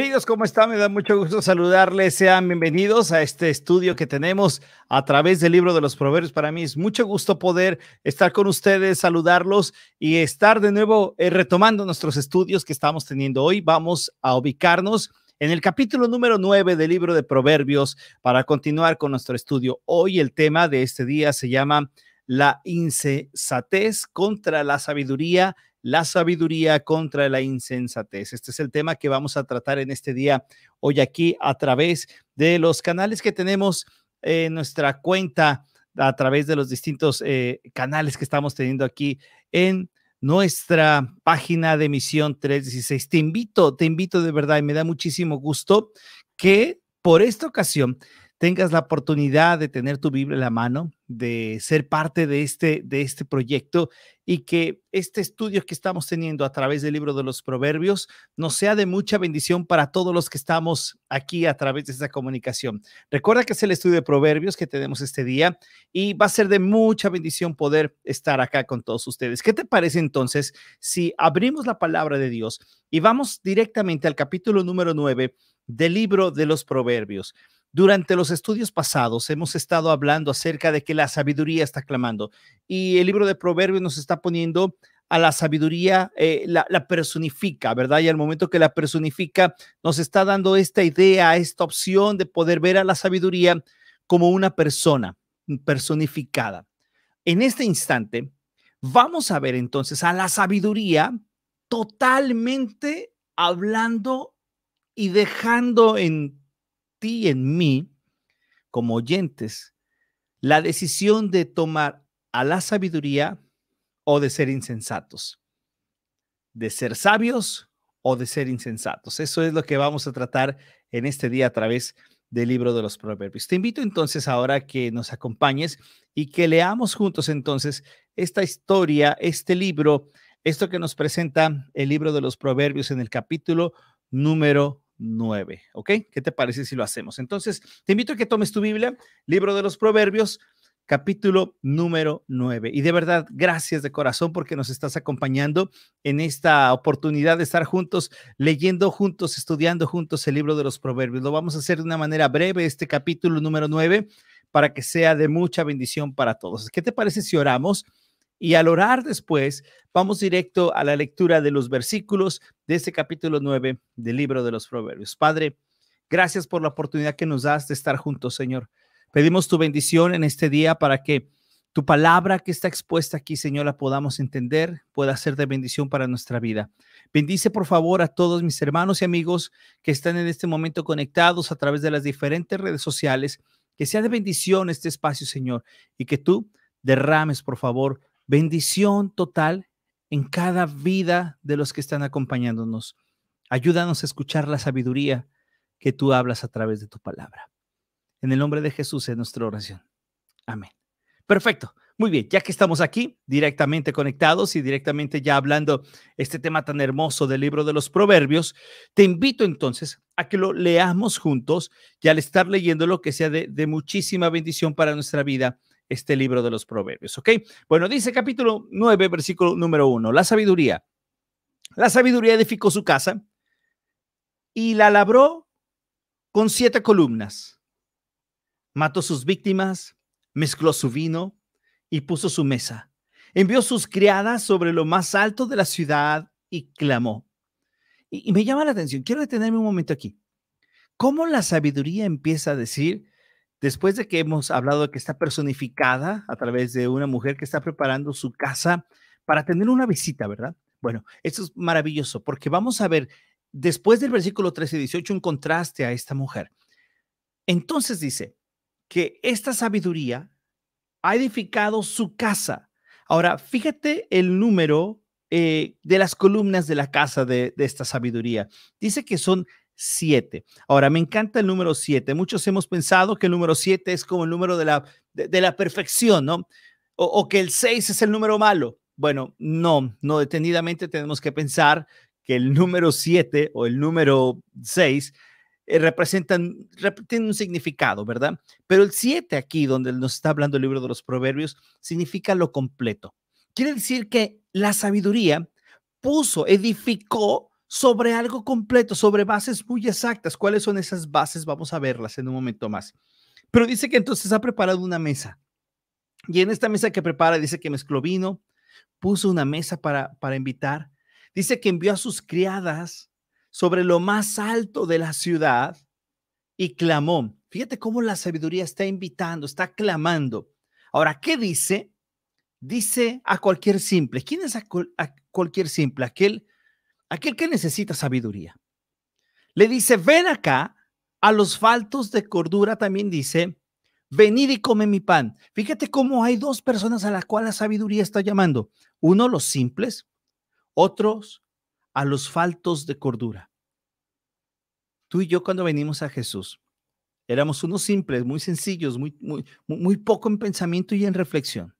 Amigos, ¿cómo están? Me da mucho gusto saludarles. Sean bienvenidos a este estudio que tenemos a través del libro de los proverbios. Para mí es mucho gusto poder estar con ustedes, saludarlos y estar de nuevo eh, retomando nuestros estudios que estamos teniendo hoy. Vamos a ubicarnos en el capítulo número 9 del libro de proverbios para continuar con nuestro estudio. Hoy el tema de este día se llama la insensatez contra la sabiduría la sabiduría contra la insensatez. Este es el tema que vamos a tratar en este día, hoy aquí, a través de los canales que tenemos en nuestra cuenta, a través de los distintos eh, canales que estamos teniendo aquí en nuestra página de Misión 316. Te invito, te invito de verdad y me da muchísimo gusto que por esta ocasión tengas la oportunidad de tener tu Biblia en la mano, de ser parte de este, de este proyecto y que este estudio que estamos teniendo a través del libro de los proverbios nos sea de mucha bendición para todos los que estamos aquí a través de esta comunicación. Recuerda que es el estudio de proverbios que tenemos este día y va a ser de mucha bendición poder estar acá con todos ustedes. ¿Qué te parece entonces si abrimos la palabra de Dios y vamos directamente al capítulo número 9 del libro de los proverbios? Durante los estudios pasados hemos estado hablando acerca de que la sabiduría está clamando y el libro de Proverbios nos está poniendo a la sabiduría, eh, la, personifica, ¿verdad? Y al momento que la personifica, nos está dando esta idea, esta opción de poder ver a la sabiduría como una persona personificada. En este instante, vamos a ver entonces a la sabiduría totalmente hablando y dejando en ti y en mí, como oyentes, la decisión de tomar a la sabiduría o de ser insensatos, de ser sabios o de ser insensatos. Eso es lo que vamos a tratar en este día a través del libro de los proverbios. Te invito entonces ahora que nos acompañes y que leamos juntos entonces esta historia, este libro, esto que nos presenta el libro de los proverbios en el capítulo número 9. ¿Ok? ¿Qué te parece si lo hacemos? Entonces, te invito a que tomes tu Biblia, libro de los Proverbios, capítulo número 9. Y de verdad, gracias de corazón porque nos estás acompañando en esta oportunidad de estar juntos, leyendo juntos, estudiando juntos el libro de los Proverbios. Lo vamos a hacer de una manera breve, este capítulo número 9, para que sea de mucha bendición para todos. ¿Qué te parece si oramos? Y al orar después, vamos directo a la lectura de los versículos de este capítulo 9 del libro de los Proverbios. Padre, gracias por la oportunidad que nos das de estar juntos, Señor. Pedimos tu bendición en este día para que tu palabra que está expuesta aquí, Señor, la podamos entender, pueda ser de bendición para nuestra vida. Bendice, por favor, a todos mis hermanos y amigos que están en este momento conectados a través de las diferentes redes sociales. Que sea de bendición este espacio, Señor, y que tú derrames, por favor, bendición total en cada vida de los que están acompañándonos. Ayúdanos a escuchar la sabiduría que tú hablas a través de tu palabra. En el nombre de Jesús es nuestra oración. Amén. Perfecto. Muy bien, ya que estamos aquí directamente conectados y directamente ya hablando este tema tan hermoso del libro de los proverbios, te invito entonces a que lo leamos juntos y al estar leyéndolo que sea de, de muchísima bendición para nuestra vida este libro de los proverbios, ¿ok? Bueno, dice capítulo 9, versículo número 1, la sabiduría. La sabiduría edificó su casa y la labró con siete columnas. Mató sus víctimas, mezcló su vino y puso su mesa. Envió sus criadas sobre lo más alto de la ciudad y clamó. Y, y me llama la atención, quiero detenerme un momento aquí. ¿Cómo la sabiduría empieza a decir, después de que hemos hablado de que está personificada a través de una mujer que está preparando su casa para tener una visita, ¿verdad? Bueno, esto es maravilloso porque vamos a ver después del versículo 13 y 18 un contraste a esta mujer. Entonces dice que esta sabiduría ha edificado su casa. Ahora, fíjate el número eh, de las columnas de la casa de, de esta sabiduría. Dice que son siete. Ahora, me encanta el número siete. Muchos hemos pensado que el número siete es como el número de la, de, la perfección, ¿no? O, que el seis es el número malo. Bueno, no, no detenidamente tenemos que pensar que el número siete o el número seis eh, representan, tienen un significado, ¿verdad? Pero el siete aquí, donde nos está hablando el libro de los proverbios, significa lo completo. Quiere decir que la sabiduría puso, edificó sobre algo completo, sobre bases muy exactas. ¿Cuáles son esas bases? Vamos a verlas en un momento más. Pero dice que entonces ha preparado una mesa. Y en esta mesa que prepara, dice que mezcló vino, puso una mesa para, para invitar. Dice que envió a sus criadas sobre lo más alto de la ciudad y clamó. Fíjate cómo la sabiduría está invitando, está clamando. Ahora, ¿qué dice? Dice a cualquier simple. ¿Quién es a, cualquier simple? Aquel, aquel que necesita sabiduría. Le dice, ven acá. A los faltos de cordura también dice, venid y come mi pan. Fíjate cómo hay dos personas a las cuales la sabiduría está llamando. Uno, los simples, otros, a los faltos de cordura. Tú y yo cuando venimos a Jesús, éramos unos simples, muy sencillos, muy, muy, muy poco en pensamiento y en reflexión.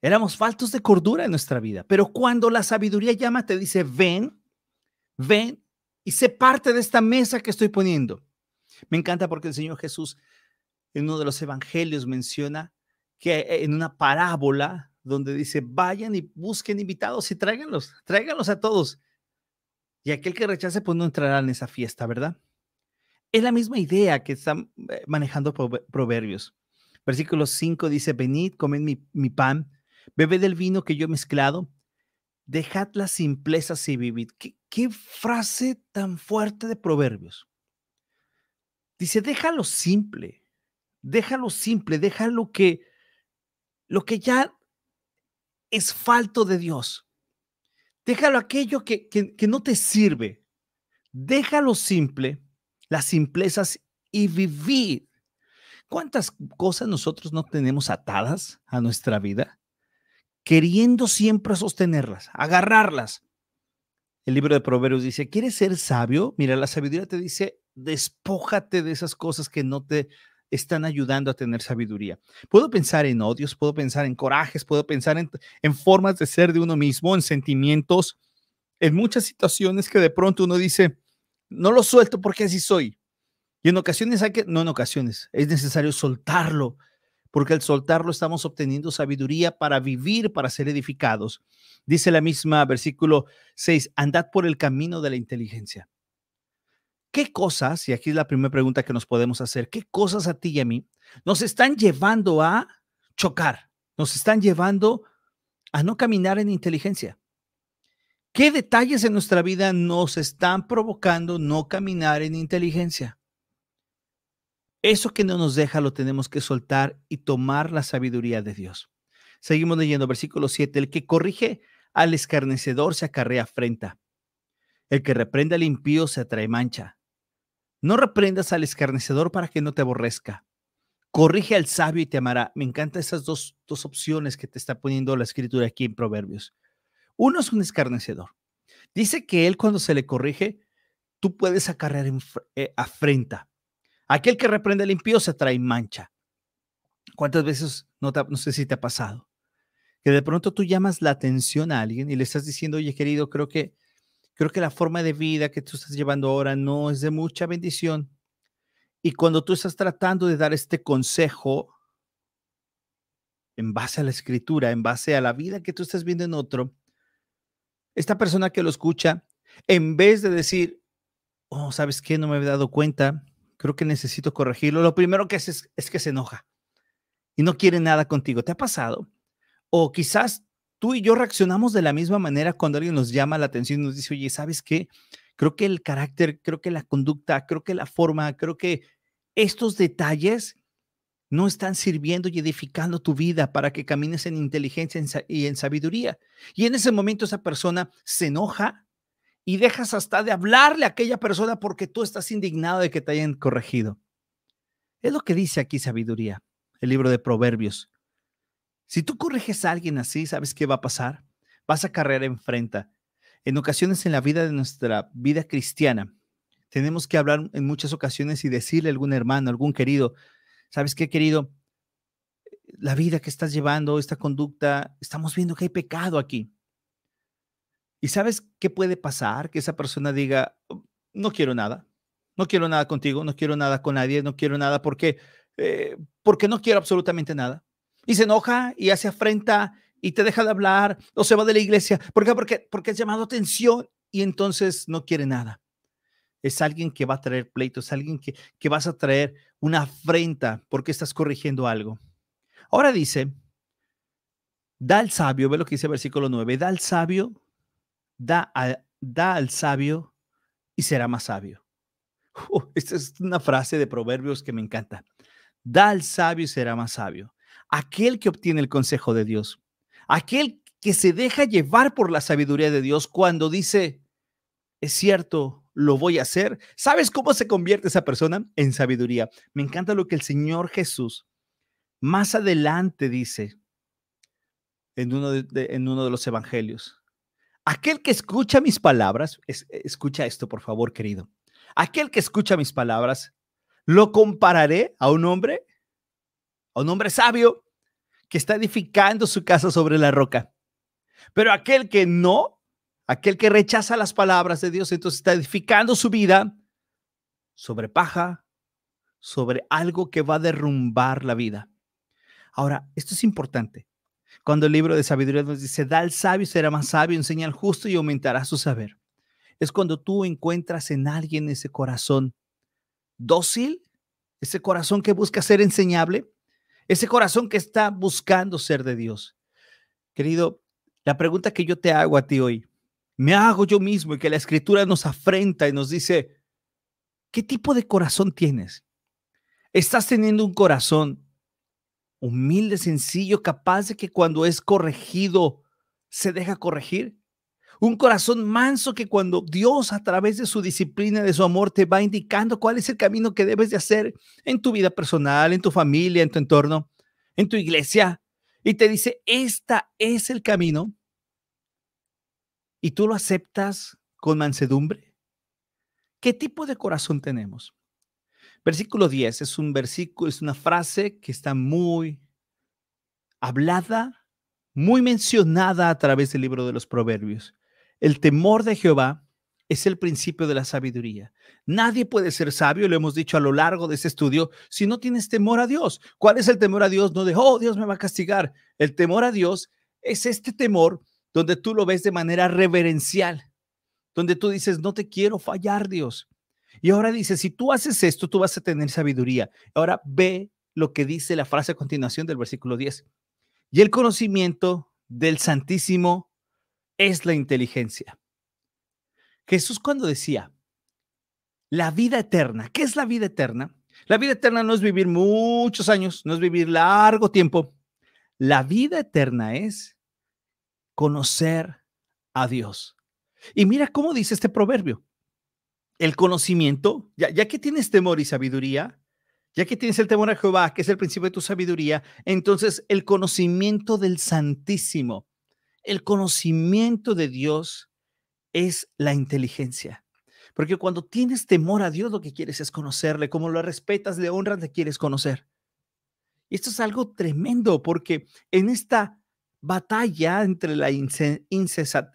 Éramos faltos de cordura en nuestra vida, pero cuando la sabiduría llama, te dice, ven, ven y sé parte de esta mesa que estoy poniendo. Me encanta porque el Señor Jesús en uno de los evangelios menciona que en una parábola donde dice, vayan y busquen invitados y tráiganlos, tráiganlos a todos. Y aquel que rechace, pues no entrará en esa fiesta, ¿verdad? Es la misma idea que están eh, manejando Proverbios. Versículo 5 dice, venid, comed mi, pan, bebed del vino que yo he mezclado, dejad las simplezas y vivid. ¿Qué, ¿Qué, frase tan fuerte de Proverbios? Dice, déjalo simple, déjalo simple, déjalo que lo que ya es falto de Dios. Déjalo aquello que, que, que no te sirve. Déjalo simple las simplezas y vivir. ¿Cuántas cosas nosotros no tenemos atadas a nuestra vida? Queriendo siempre sostenerlas, agarrarlas. El libro de Proverbios dice, ¿quieres ser sabio? Mira, la sabiduría te dice, despójate de esas cosas que no te están ayudando a tener sabiduría. Puedo pensar en odios, puedo pensar en corajes, puedo pensar en, en formas de ser de uno mismo, en sentimientos, en muchas situaciones que de pronto uno dice, no lo suelto porque así soy. Y en ocasiones hay que, no en ocasiones, es necesario soltarlo, porque al soltarlo estamos obteniendo sabiduría para vivir, para ser edificados. Dice la misma versículo 6, andad por el camino de la inteligencia. ¿Qué cosas, y aquí es la primera pregunta que nos podemos hacer, qué cosas a ti y a mí nos están llevando a chocar, nos están llevando a no caminar en inteligencia? ¿Qué detalles en nuestra vida nos están provocando no caminar en inteligencia? Eso que no nos deja lo tenemos que soltar y tomar la sabiduría de Dios. Seguimos leyendo versículo 7. El que corrige al escarnecedor se acarrea afrenta. El que reprende al impío se atrae mancha. No reprendas al escarnecedor para que no te aborrezca. Corrige al sabio y te amará. Me encantan esas dos, dos opciones que te está poniendo la escritura aquí en Proverbios. Uno es un escarnecedor. Dice que él cuando se le corrige, tú puedes acarrear en, eh, afrenta. Aquel que reprende al impío se trae mancha. ¿Cuántas veces, no, no sé si te ha pasado, que de pronto tú llamas la atención a alguien y le estás diciendo, oye querido, creo que, creo que la forma de vida que tú estás llevando ahora no es de mucha bendición. Y cuando tú estás tratando de dar este consejo en base a la escritura, en base a la vida que tú estás viendo en otro, esta persona que lo escucha, en vez de decir, oh, ¿sabes qué? No me había dado cuenta, creo que necesito corregirlo, lo primero que hace es, que se enoja y no quiere nada contigo. ¿Te ha pasado? O quizás tú y yo reaccionamos de la misma manera cuando alguien nos llama la atención y nos dice, oye, ¿sabes qué? Creo que el carácter, creo que la conducta, creo que la forma, creo que estos detalles no están sirviendo y edificando tu vida para que camines en inteligencia y en sabiduría. Y en ese momento esa persona se enoja y dejas hasta de hablarle a aquella persona porque tú estás indignado de que te hayan corregido. Es lo que dice aquí sabiduría, el libro de Proverbios. Si tú corriges a alguien así, ¿sabes qué va a pasar? Vas a carrera enfrenta. En ocasiones en la vida de nuestra vida cristiana, tenemos que hablar en muchas ocasiones y decirle a algún hermano, algún querido, ¿sabes qué, querido? La vida que estás llevando, esta conducta, estamos viendo que hay pecado aquí. ¿Y sabes qué puede pasar? Que esa persona diga, oh, no quiero nada, no quiero nada contigo, no quiero nada con nadie, no quiero nada porque, eh, porque no quiero absolutamente nada. Y se enoja y hace afrenta y te deja de hablar o se va de la iglesia. ¿Por qué? Porque, porque has llamado atención y entonces no quiere nada. Es alguien que va a traer pleitos, es alguien que, que vas a traer una afrenta porque estás corrigiendo algo. Ahora dice, da al sabio, ve lo que dice el versículo 9, da al sabio, da, da al sabio y será más sabio. esta es una frase de proverbios que me encanta. Da al sabio y será más sabio. Aquel que obtiene el consejo de Dios, aquel que se deja llevar por la sabiduría de Dios cuando dice, es cierto, lo voy a hacer. ¿Sabes cómo se convierte esa persona? En sabiduría. Me encanta lo que el Señor Jesús más adelante dice en uno de, en uno de los evangelios. Aquel que escucha mis palabras, escucha esto por favor, querido. Aquel que escucha mis palabras, lo compararé a un hombre, a un hombre sabio que está edificando su casa sobre la roca. Pero aquel que no, aquel que rechaza las palabras de Dios, entonces está edificando su vida sobre paja, sobre algo que va a derrumbar la vida. Ahora, esto es importante. Cuando el libro de sabiduría nos dice, da al sabio será más sabio, enseña al justo y aumentará su saber. Es cuando tú encuentras en alguien ese corazón dócil, ese corazón que busca ser enseñable, ese corazón que está buscando ser de Dios. Querido, la pregunta que yo te hago a ti hoy, me hago yo mismo y que la escritura nos afrenta y nos dice, ¿qué tipo de corazón tienes? ¿Estás teniendo un corazón humilde, sencillo, capaz de que cuando es corregido se deja corregir? Un corazón manso que cuando Dios a través de su disciplina, de su amor, te va indicando cuál es el camino que debes de hacer en tu vida personal, en tu familia, en tu entorno, en tu iglesia, y te dice, esta es el camino, y tú lo aceptas con mansedumbre. ¿Qué tipo de corazón tenemos? Versículo 10 es un versículo, es una frase que está muy hablada, muy mencionada a través del libro de los Proverbios. El temor de Jehová es el principio de la sabiduría. Nadie puede ser sabio, lo hemos dicho a lo largo de este estudio, si no tienes temor a Dios. ¿Cuál es el temor a Dios? No de, oh, Dios me va a castigar. El temor a Dios es este temor donde tú lo ves de manera reverencial, donde tú dices, no te quiero fallar, Dios. Y ahora dice, si tú haces esto, tú vas a tener sabiduría. Ahora ve lo que dice la frase a continuación del versículo 10. Y el conocimiento del Santísimo es la inteligencia. Jesús cuando decía, la vida eterna, ¿qué es la vida eterna? La vida eterna no es vivir muchos años, no es vivir largo tiempo. La vida eterna es conocer a Dios. Y mira cómo dice este proverbio el conocimiento, ya, que tienes temor y sabiduría, ya que tienes el temor a Jehová, que es el principio de tu sabiduría, entonces el conocimiento del Santísimo, el conocimiento de Dios es la inteligencia. Porque cuando tienes temor a Dios, lo que quieres es conocerle. Como lo respetas, le honras, le quieres conocer. Y esto es algo tremendo porque en esta batalla entre la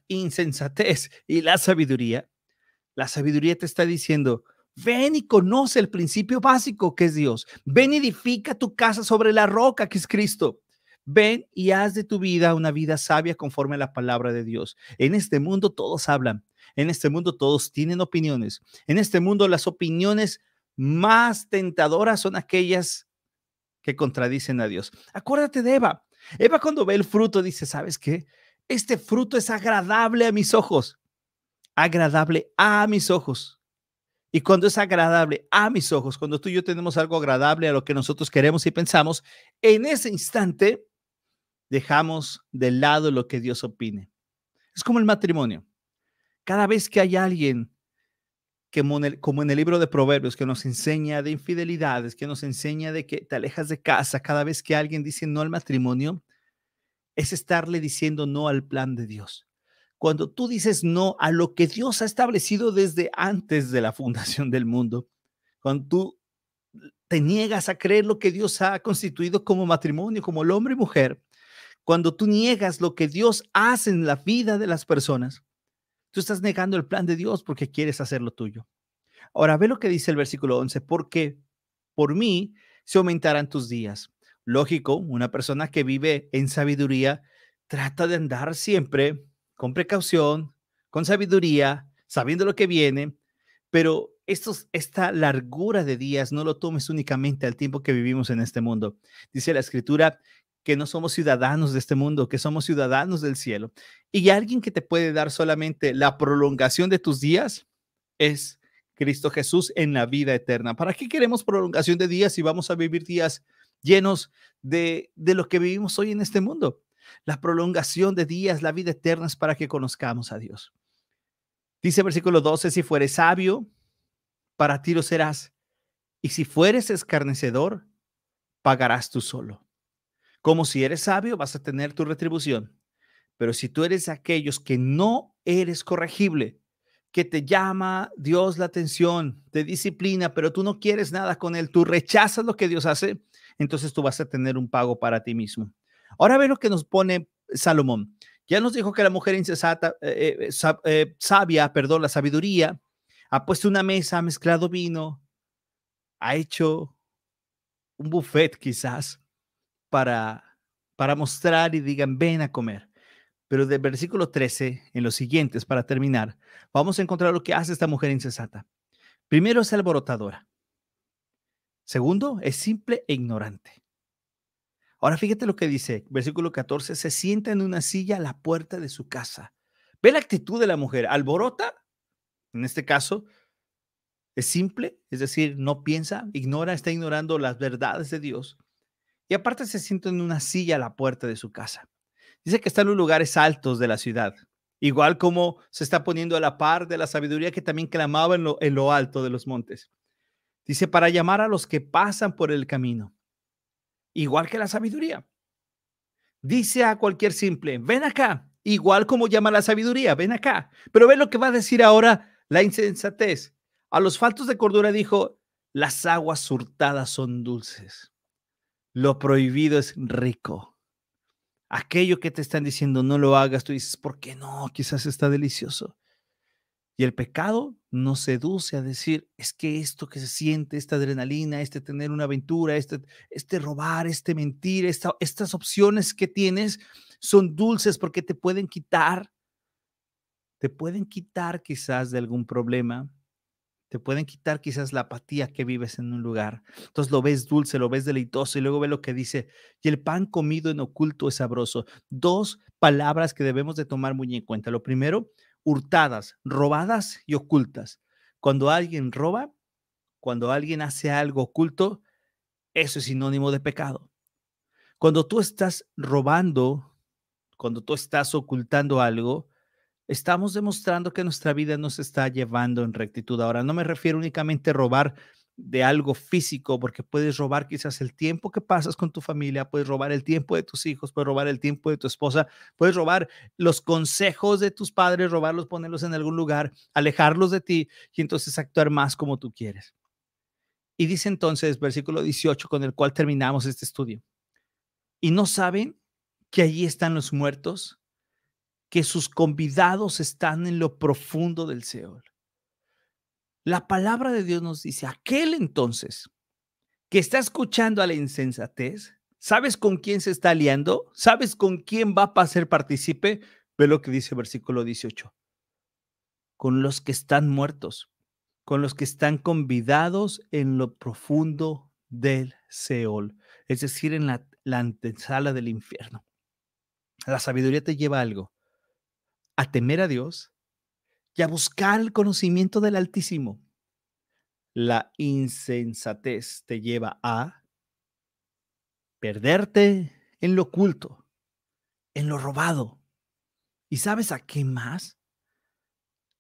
insensatez y la sabiduría, la sabiduría te está diciendo, ven y conoce el principio básico que es Dios. Ven y edifica tu casa sobre la roca que es Cristo. Ven y haz de tu vida una vida sabia conforme a la palabra de Dios. En este mundo todos hablan. En este mundo todos tienen opiniones. En este mundo las opiniones más tentadoras son aquellas que contradicen a Dios. Acuérdate de Eva. Eva cuando ve el fruto dice, ¿sabes qué? Este fruto es agradable a mis ojos agradable a mis ojos. Y cuando es agradable a mis ojos, cuando tú y yo tenemos algo agradable a lo que nosotros queremos y pensamos, en ese instante dejamos de lado lo que Dios opine. Es como el matrimonio. Cada vez que hay alguien que como en el libro de Proverbios que nos enseña de infidelidades, que nos enseña de que te alejas de casa, cada vez que alguien dice no al matrimonio, es estarle diciendo no al plan de Dios cuando tú dices no a lo que Dios ha establecido desde antes de la fundación del mundo, cuando tú te niegas a creer lo que Dios ha constituido como matrimonio, como el hombre y mujer, cuando tú niegas lo que Dios hace en la vida de las personas, tú estás negando el plan de Dios porque quieres hacer lo tuyo. Ahora ve lo que dice el versículo 11, porque por mí se aumentarán tus días. Lógico, una persona que vive en sabiduría trata de andar siempre con precaución, con sabiduría, sabiendo lo que viene, pero estos, esta largura de días no lo tomes únicamente al tiempo que vivimos en este mundo. Dice la escritura que no somos ciudadanos de este mundo, que somos ciudadanos del cielo. Y alguien que te puede dar solamente la prolongación de tus días es Cristo Jesús en la vida eterna. ¿Para qué queremos prolongación de días si vamos a vivir días llenos de, de lo que vivimos hoy en este mundo? La prolongación de días, la vida eterna es para que conozcamos a Dios. Dice versículo 12, si fueres sabio, para ti lo serás. Y si fueres escarnecedor, pagarás tú solo. Como si eres sabio, vas a tener tu retribución. Pero si tú eres aquellos que no eres corregible, que te llama Dios la atención, te disciplina, pero tú no quieres nada con él, tú rechazas lo que Dios hace, entonces tú vas a tener un pago para ti mismo. Ahora ve lo que nos pone Salomón. Ya nos dijo que la mujer insensata, eh, eh, eh, sabia, perdón, la sabiduría, ha puesto una mesa, ha mezclado vino, ha hecho un buffet quizás para, para mostrar y digan, ven a comer. Pero del versículo 13, en los siguientes, para terminar, vamos a encontrar lo que hace esta mujer insensata. Primero es alborotadora. Segundo, es simple e ignorante. Ahora fíjate lo que dice, versículo 14, se sienta en una silla a la puerta de su casa. Ve la actitud de la mujer, alborota, en este caso, es simple, es decir, no piensa, ignora, está ignorando las verdades de Dios. Y aparte se sienta en una silla a la puerta de su casa. Dice que está en los lugares altos de la ciudad, igual como se está poniendo a la par de la sabiduría que también clamaba en lo, en lo alto de los montes. Dice, para llamar a los que pasan por el camino igual que la sabiduría. Dice a cualquier simple, ven acá, igual como llama la sabiduría, ven acá. Pero ve lo que va a decir ahora la insensatez. A los faltos de cordura dijo, las aguas surtadas son dulces. Lo prohibido es rico. Aquello que te están diciendo no lo hagas, tú dices, ¿por qué no? Quizás está delicioso. Y el pecado nos seduce a decir, es que esto que se siente, esta adrenalina, este tener una aventura, este, este robar, este mentir, estas opciones que tienes son dulces porque te pueden quitar, te pueden quitar quizás de algún problema, te pueden quitar quizás la apatía que vives en un lugar. Entonces lo ves dulce, lo ves deleitoso y luego ve lo que dice, y el pan comido en oculto es sabroso. Dos palabras que debemos de tomar muy en cuenta. Lo primero, hurtadas, robadas y ocultas. Cuando alguien roba, cuando alguien hace algo oculto, eso es sinónimo de pecado. Cuando tú estás robando, cuando tú estás ocultando algo, estamos demostrando que nuestra vida no se está llevando en rectitud. Ahora, no me refiero únicamente a robar de algo físico, porque puedes robar quizás el tiempo que pasas con tu familia, puedes robar el tiempo de tus hijos, puedes robar el tiempo de tu esposa, puedes robar los consejos de tus padres, robarlos, ponerlos en algún lugar, alejarlos de ti y entonces actuar más como tú quieres. Y dice entonces, versículo 18, con el cual terminamos este estudio, y no saben que allí están los muertos, que sus convidados están en lo profundo del Seol. La palabra de Dios nos dice, aquel entonces que está escuchando a la insensatez, ¿sabes con quién se está aliando? ¿Sabes con quién va a ser partícipe? Ve lo que dice el versículo 18. Con los que están muertos, con los que están convidados en lo profundo del Seol, es decir, en la, la antesala del infierno. La sabiduría te lleva a algo, a temer a Dios, y a buscar el conocimiento del Altísimo. La insensatez te lleva a perderte en lo oculto, en lo robado. ¿Y sabes a qué más?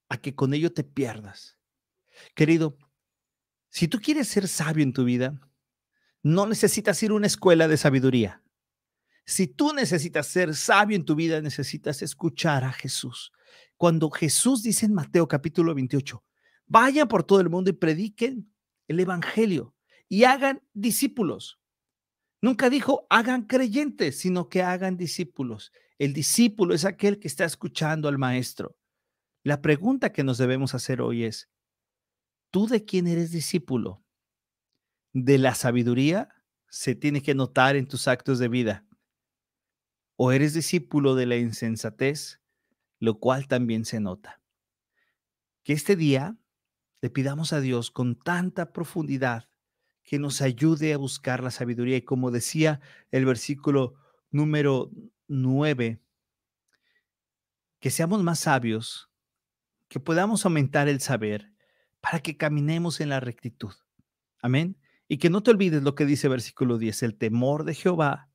A que con ello te pierdas. Querido, si tú quieres ser sabio en tu vida, no necesitas ir a una escuela de sabiduría. Si tú necesitas ser sabio en tu vida, necesitas escuchar a Jesús. Cuando Jesús dice en Mateo capítulo 28, vayan por todo el mundo y prediquen el Evangelio y hagan discípulos. Nunca dijo hagan creyentes, sino que hagan discípulos. El discípulo es aquel que está escuchando al maestro. La pregunta que nos debemos hacer hoy es, ¿tú de quién eres discípulo? ¿De la sabiduría? Se tiene que notar en tus actos de vida o eres discípulo de la insensatez, lo cual también se nota. que este día le pidamos a Dios con tanta profundidad que nos ayude a buscar la sabiduría. Y como decía el versículo número 9, que seamos más sabios, que podamos aumentar el saber para que caminemos en la rectitud. Amén. Y que no te olvides lo que dice versículo 10, el temor de Jehová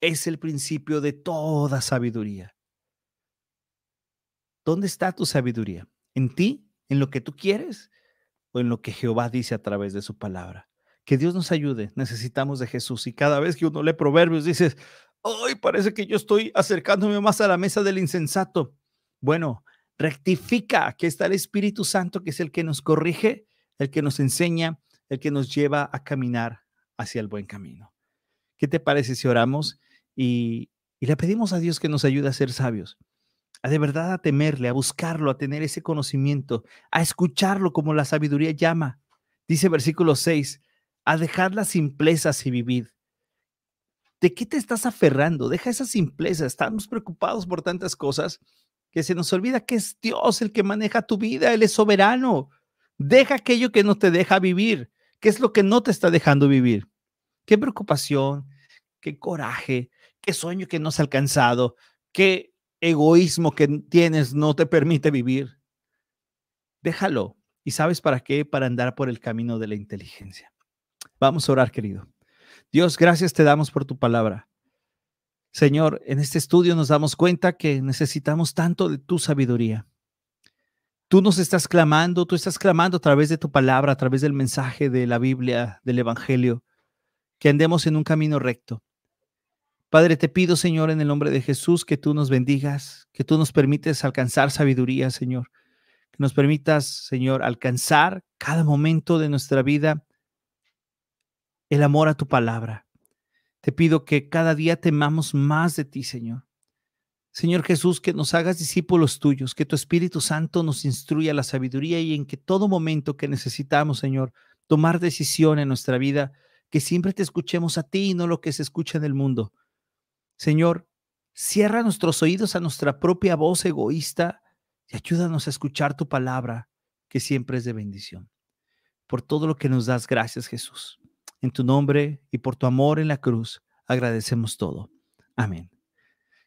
es el principio de toda sabiduría. ¿Dónde está tu sabiduría? ¿En ti? ¿En lo que tú quieres? ¿O en lo que Jehová dice a través de su palabra? Que Dios nos ayude. Necesitamos de Jesús. Y cada vez que uno lee proverbios, dices, hoy parece que yo estoy acercándome más a la mesa del insensato. Bueno, rectifica que está el Espíritu Santo, que es el que nos corrige, el que nos enseña, el que nos lleva a caminar hacia el buen camino. ¿Qué te parece si oramos y, y le pedimos a Dios que nos ayude a ser sabios? A de verdad a temerle, a buscarlo, a tener ese conocimiento, a escucharlo como la sabiduría llama. Dice versículo 6, a dejar las simplezas y vivir. ¿De qué te estás aferrando? Deja esa simpleza. Estamos preocupados por tantas cosas que se nos olvida que es Dios el que maneja tu vida, Él es soberano. Deja aquello que no te deja vivir. ¿Qué es lo que no te está dejando vivir? ¿Qué preocupación? ¿Qué coraje? ¿Qué sueño que no has alcanzado? ¿Qué egoísmo que tienes no te permite vivir. Déjalo. ¿Y sabes para qué? Para andar por el camino de la inteligencia. Vamos a orar, querido. Dios, gracias te damos por tu palabra. Señor, en este estudio nos damos cuenta que necesitamos tanto de tu sabiduría. Tú nos estás clamando, tú estás clamando a través de tu palabra, a través del mensaje de la Biblia, del Evangelio, que andemos en un camino recto. Padre, te pido, Señor, en el nombre de Jesús, que tú nos bendigas, que tú nos permites alcanzar sabiduría, Señor, que nos permitas, Señor, alcanzar cada momento de nuestra vida el amor a tu palabra. Te pido que cada día temamos más de ti, Señor. Señor Jesús, que nos hagas discípulos tuyos, que tu Espíritu Santo nos instruya la sabiduría y en que todo momento que necesitamos, Señor, tomar decisión en nuestra vida, que siempre te escuchemos a ti y no lo que se escucha en el mundo. Señor, cierra nuestros oídos a nuestra propia voz egoísta y ayúdanos a escuchar tu palabra, que siempre es de bendición. Por todo lo que nos das, gracias Jesús. En tu nombre y por tu amor en la cruz, agradecemos todo. Amén.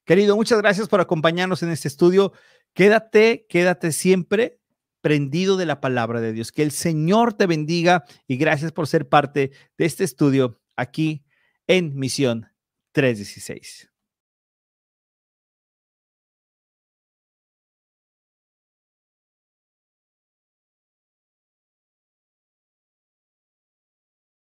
Querido, muchas gracias por acompañarnos en este estudio. Quédate, quédate siempre prendido de la palabra de Dios. Que el Señor te bendiga y gracias por ser parte de este estudio aquí en Misión 316.